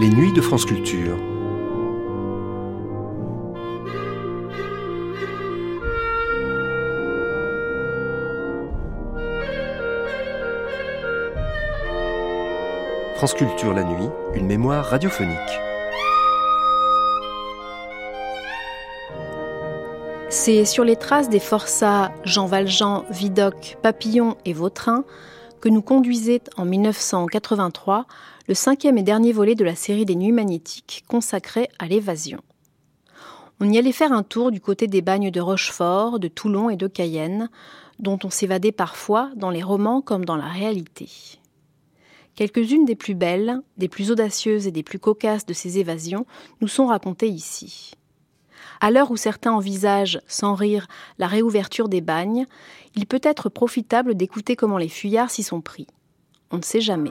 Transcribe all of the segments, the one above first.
Les nuits de France Culture. France Culture la nuit, une mémoire radiophonique. C'est sur les traces des forçats Jean Valjean, Vidocq, Papillon et Vautrin que nous conduisait en 1983 le cinquième et dernier volet de la série des Nuits magnétiques consacrée à l'évasion. On y allait faire un tour du côté des bagnes de Rochefort, de Toulon et de Cayenne, dont on s'évadait parfois dans les romans comme dans la réalité. Quelques-unes des plus belles, des plus audacieuses et des plus cocasses de ces évasions nous sont racontées ici. À l'heure où certains envisagent, sans rire, la réouverture des bagnes, il peut être profitable d'écouter comment les fuyards s'y sont pris. On ne sait jamais.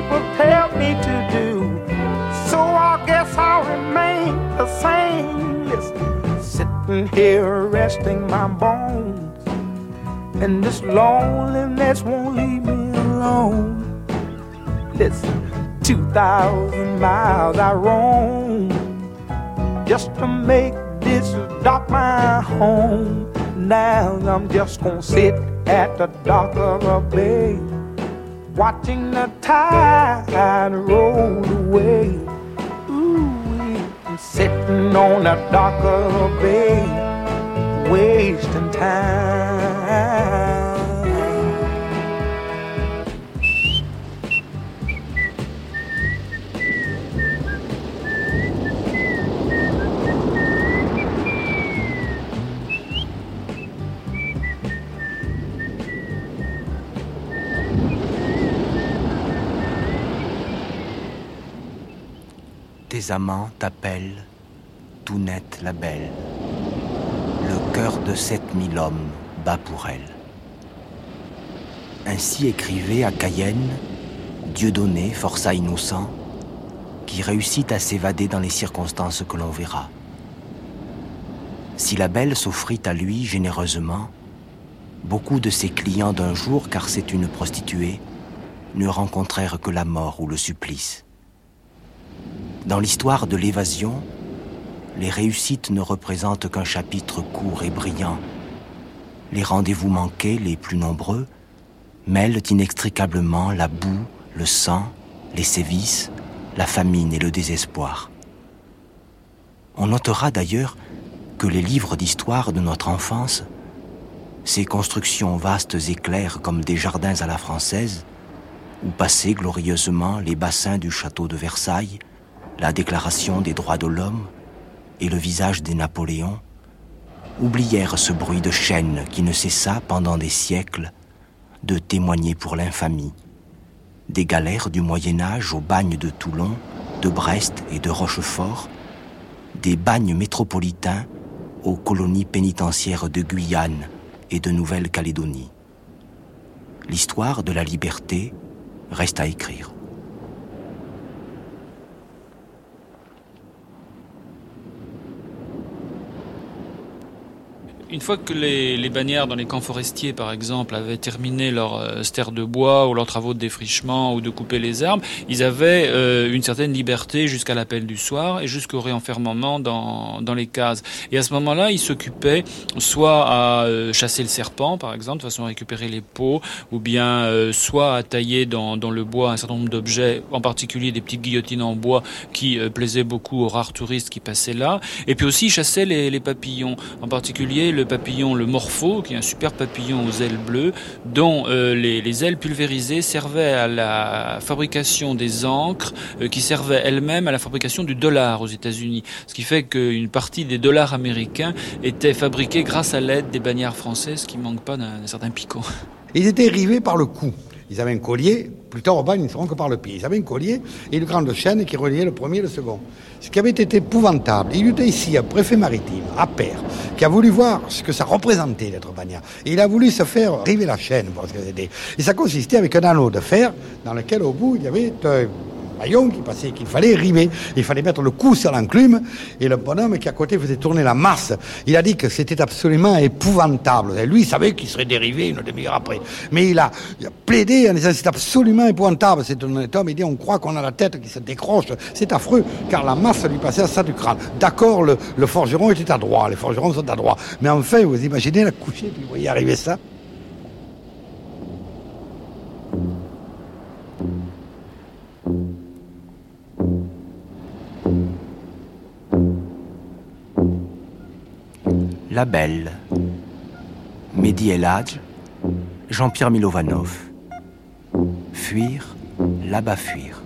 people tell me to do. So I guess I'll remain the same. Listen, sitting here resting my bones. And this loneliness won't leave me alone. Listen, 2,000 miles I roam just to make this dock my home. Now I'm just gonna sit at the dock of a bay watching the tide roll away. Ooh, sitting on a darker bay, wasting time. Amants t'appellent, tout net la belle. Le cœur de sept mille hommes bat pour elle. Ainsi écrivait à Cayenne Dieudonné, forçat innocent, qui réussit à s'évader dans les circonstances que l'on verra. Si la belle s'offrit à lui généreusement, beaucoup de ses clients d'un jour, car c'est une prostituée, ne rencontrèrent que la mort ou le supplice. Dans l'histoire de l'évasion, les réussites ne représentent qu'un chapitre court et brillant. les rendez-vous manqués les plus nombreux mêlent inextricablement la boue, le sang, les sévices, la famine et le désespoir. On notera d'ailleurs que les livres d'histoire de notre enfance, ces constructions vastes et claires comme des jardins à la française, où passaient glorieusement les bassins du château de Versailles, la déclaration des droits de l'homme et le visage des Napoléons, oublièrent ce bruit de chaîne qui ne cessa pendant des siècles de témoigner pour l'infamie. Des galères du Moyen Âge au bagne de Toulon, de Brest et de Rochefort, des bagnes métropolitains aux colonies pénitentiaires de Guyane et de Nouvelle-Calédonie. L'histoire de la liberté reste à écrire. Une fois que les, les, bannières dans les camps forestiers, par exemple, avaient terminé leur euh, ster de bois ou leurs travaux de défrichement ou de couper les arbres, ils avaient euh, une certaine liberté jusqu'à l'appel du soir et jusqu'au réenfermement dans, dans les cases. Et à ce moment-là, ils s'occupaient soit à euh, chasser le serpent, par exemple, de façon à récupérer les peaux, ou bien euh, soit à tailler dans, dans, le bois un certain nombre d'objets, en particulier des petites guillotines en bois qui euh, plaisaient beaucoup aux rares touristes qui passaient là. Et puis aussi, chassaient les, les papillons, en particulier le papillon, le morpho, qui est un super papillon aux ailes bleues, dont euh, les, les, ailes pulvérisées servaient à la fabrication des encres, euh, qui servaient elles-mêmes à la fabrication du dollar aux États-Unis. Ce qui fait qu'une partie des dollars américains était fabriquée grâce à l'aide des bannières françaises, qui manquent pas d'un certain picot. Ils étaient rivés par le cou. Ils avaient un collier, plus tard au ils ne seront que par le pied. Ils avaient un collier et une grande chaîne qui reliait le premier et le second. Ce qui avait été épouvantable. Il y était ici un préfet maritime, à Père, qui a voulu voir ce que ça représentait d'être bagnard. Et il a voulu se faire river la chaîne. Et ça consistait avec un anneau de fer dans lequel au bout il y avait qui passait, qu'il fallait river. Il fallait mettre le cou sur l'enclume. Et le bonhomme qui à côté faisait tourner la masse, il a dit que c'était absolument épouvantable. Et lui, il savait qu'il serait dérivé une demi-heure après. Mais il a, plaidé en disant c'est absolument épouvantable. C'est un homme, il dit on croit qu'on a la tête qui se décroche. C'est affreux, car la masse lui passait à ça du crâne. D'accord, le, forgeron était à droite, les forgerons sont à droite. Mais enfin, vous imaginez la coucher, puis vous voyez arriver ça. La Belle, Mehdi El Hadj, Jean-Pierre Milovanov. Fuir, là-bas fuir.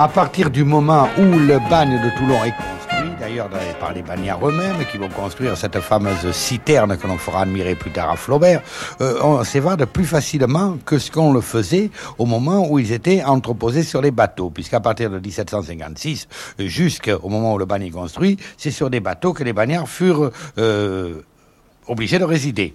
À partir du moment où le bagne de Toulon est construit, d'ailleurs par les bagnards eux-mêmes qui vont construire cette fameuse citerne que l'on fera admirer plus tard à Flaubert, euh, on s'évade plus facilement que ce qu'on le faisait au moment où ils étaient entreposés sur les bateaux, puisqu'à partir de 1756 jusqu'au moment où le bagne est construit, c'est sur des bateaux que les bagnards furent euh, obligés de résider.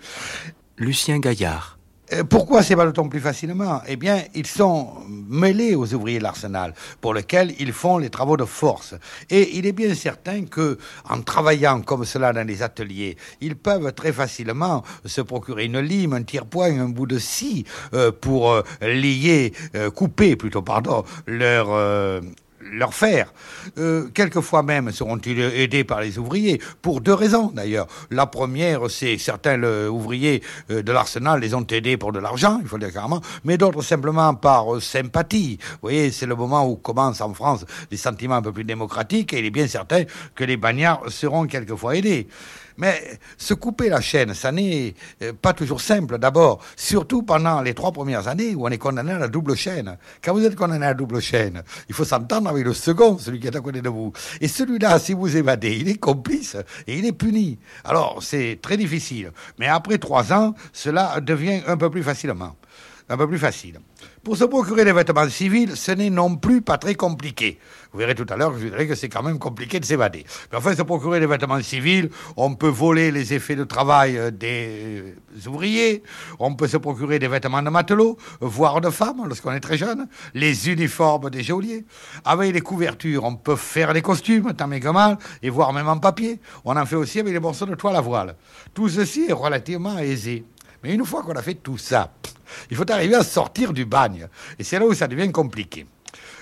Lucien Gaillard, Euh, pourquoi s'évade-t-on plus facilement? Eh bien, ils sont mêlés aux ouvriers de l'arsenal, pour lesquels ils font les travaux de force. Et il est bien certain que, en travaillant comme cela dans les ateliers, ils peuvent très facilement se procurer une lime, un tire-poing, un bout de scie euh, pour euh, lier, couper plutôt, pardon, leur leur faire. Euh, quelquefois même seront-ils aidés par les ouvriers, pour deux raisons d'ailleurs. La première, c'est certains ouvriers euh, de l'arsenal les ont aidés pour de l'argent, il faut le dire clairement, mais d'autres simplement par euh, sympathie. Vous voyez, c'est le moment où commencent en France des sentiments un peu plus démocratiques et il est bien certain que les bagnards seront quelquefois aidés. Mais se couper la chaîne, ça n'est euh, pas toujours simple d'abord, surtout pendant les trois premières années où on est condamné à la double chaîne. Quand vous êtes condamné à la double chaîne, il faut s'entendre avec le second, celui qui est à côté de vous. Et celui-là, si vous évadez, il est complice et il est puni. Alors c'est très difficile. Mais après trois ans, cela devient un peu plus facilement un peu plus facile. Pour se procurer des vêtements civils, ce n'est non plus pas très compliqué. Vous verrez tout à l'heure je dirais que c'est quand même compliqué de s'évader. Mais enfin, se procurer des vêtements civils, on peut voler les effets de travail euh, des ouvriers, on peut se procurer des vêtements de matelots, voire de femmes lorsqu'on est très jeune, les uniformes des geôliers. Avec les couvertures, on peut faire des costumes, tant mais que mal, et voire même en papier. On en fait aussi avec les morceaux de toile à voile. Tout ceci est relativement aisé. Mais une fois qu'on a fait tout ça, il faut arriver à sortir du bagne. Et c'est là où ça devient compliqué.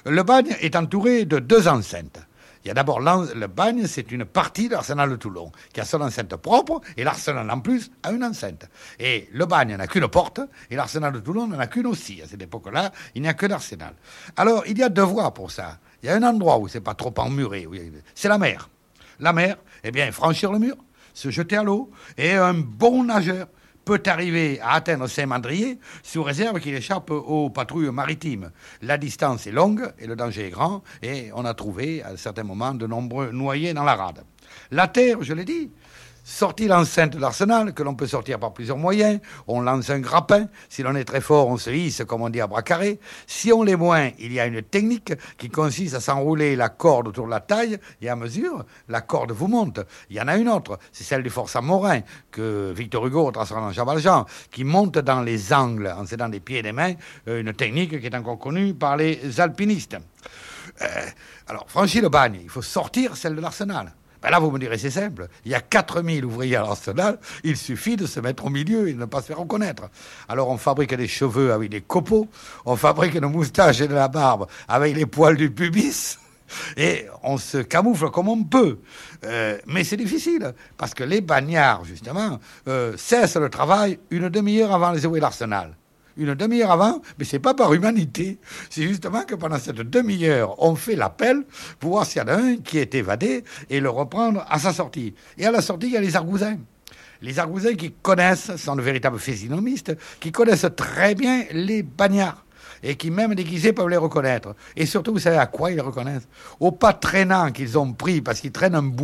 Le bagne est entouré de deux enceintes. Il y a d'abord le bagne, c'est une partie de l'arsenal de Toulon, qui a son enceinte propre, et l'arsenal en plus a une enceinte. Et le bagne n'a qu'une porte, et l'arsenal de Toulon n'en a qu'une aussi. À cette époque-là, il n'y a que l'arsenal. Alors, il y a deux voies pour ça. Il y a un endroit où c'est pas trop emmuré, c'est la mer. La mer, eh bien, franchir le mur, se jeter à l'eau, et un bon nageur peut arriver à atteindre Saint-Mandrier sous réserve qu'il échappe aux patrouilles maritimes. La distance est longue et le danger est grand et on a trouvé à certains moments de nombreux noyés dans la rade. La terre, je l'ai dit, sortir l'enceinte de l'arsenal, que l'on peut sortir par plusieurs moyens. On lance un grappin. Si l'on est très fort, on se hisse, comme on dit à bras carrés. Si on l'est moins, il y a une technique qui consiste à s'enrouler la corde autour de la taille, et à mesure, la corde vous monte. Il y en a une autre, c'est celle du forçat Morin, que Victor Hugo transforme en Jean Valjean, qui monte dans les angles, en s'aidant des pieds et des mains, euh, une technique qui est encore connue par les alpinistes. Euh, alors, franchir le bagne, il faut sortir celle de l'arsenal. Ben là, vous me direz, c'est simple. Il y a 4000 ouvriers à l'arsenal, il suffit de se mettre au milieu et de ne pas se faire reconnaître. Alors, on fabrique des cheveux avec des copeaux, on fabrique nos moustaches et de la barbe avec les poils du pubis, et on se camoufle comme on peut. Euh, mais c'est difficile, parce que les bagnards, justement, euh, cessent le travail une demi-heure avant les ouvriers de l'arsenal une demi-heure avant, mais c'est pas par humanité. C'est justement que pendant cette demi-heure, on fait l'appel pour voir s'il y en a un qui est évadé et le reprendre à sa sortie. Et à la sortie, il y a les argousins. Les argousins qui connaissent, sont de véritables physionomistes, qui connaissent très bien les bagnards et qui, même déguisés, peuvent les reconnaître. Et surtout, vous savez à quoi ils reconnaissent? Au pas traînant qu'ils ont pris parce qu'ils traînent un bout